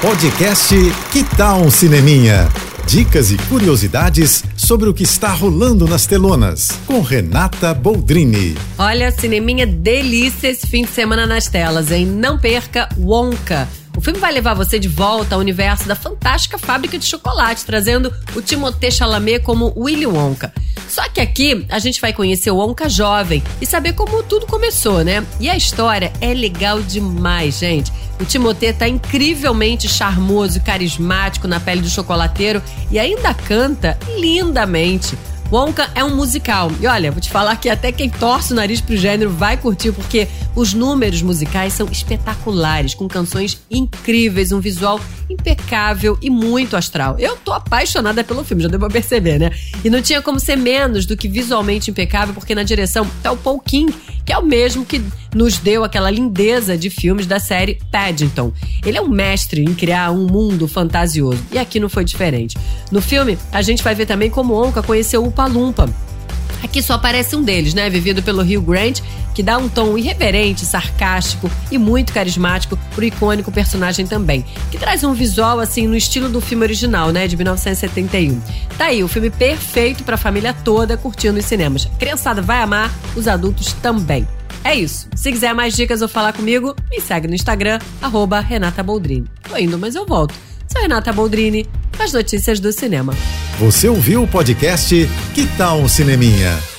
Podcast Que Tal um Cineminha? Dicas e curiosidades sobre o que está rolando nas telonas, com Renata Boldrini. Olha, cineminha delícia esse fim de semana nas telas, hein? Não perca Wonka. O filme vai levar você de volta ao universo da fantástica fábrica de chocolate, trazendo o Timothée Chalamet como Willy Wonka. Só que aqui a gente vai conhecer o Wonka jovem e saber como tudo começou, né? E a história é legal demais, gente. O Timothée tá incrivelmente charmoso e carismático na pele do chocolateiro e ainda canta lindamente. Wonka é um musical. E olha, vou te falar que até quem torce o nariz pro gênero vai curtir, porque os números musicais são espetaculares, com canções incríveis, um visual impecável e muito astral. Eu tô apaixonada pelo filme, já deu pra perceber, né? E não tinha como ser menos do que visualmente impecável, porque na direção tá o Paul King, que é o mesmo que nos deu aquela lindeza de filmes da série Paddington. Ele é um mestre em criar um mundo fantasioso, e aqui não foi diferente. No filme, a gente vai ver também como Onka conheceu o Palumpa, Aqui só aparece um deles, né? Vivido pelo Hugh Grant, que dá um tom irreverente, sarcástico e muito carismático pro icônico personagem também. Que traz um visual, assim, no estilo do filme original, né? De 1971. Tá aí, o filme perfeito pra família toda curtindo os cinemas. A criançada vai amar, os adultos também. É isso. Se quiser mais dicas ou falar comigo, me segue no Instagram, arroba Renata Boldrini. Tô indo, mas eu volto. Sou Renata Boldrini, as notícias do cinema. Você ouviu o podcast Que Tal um Cineminha?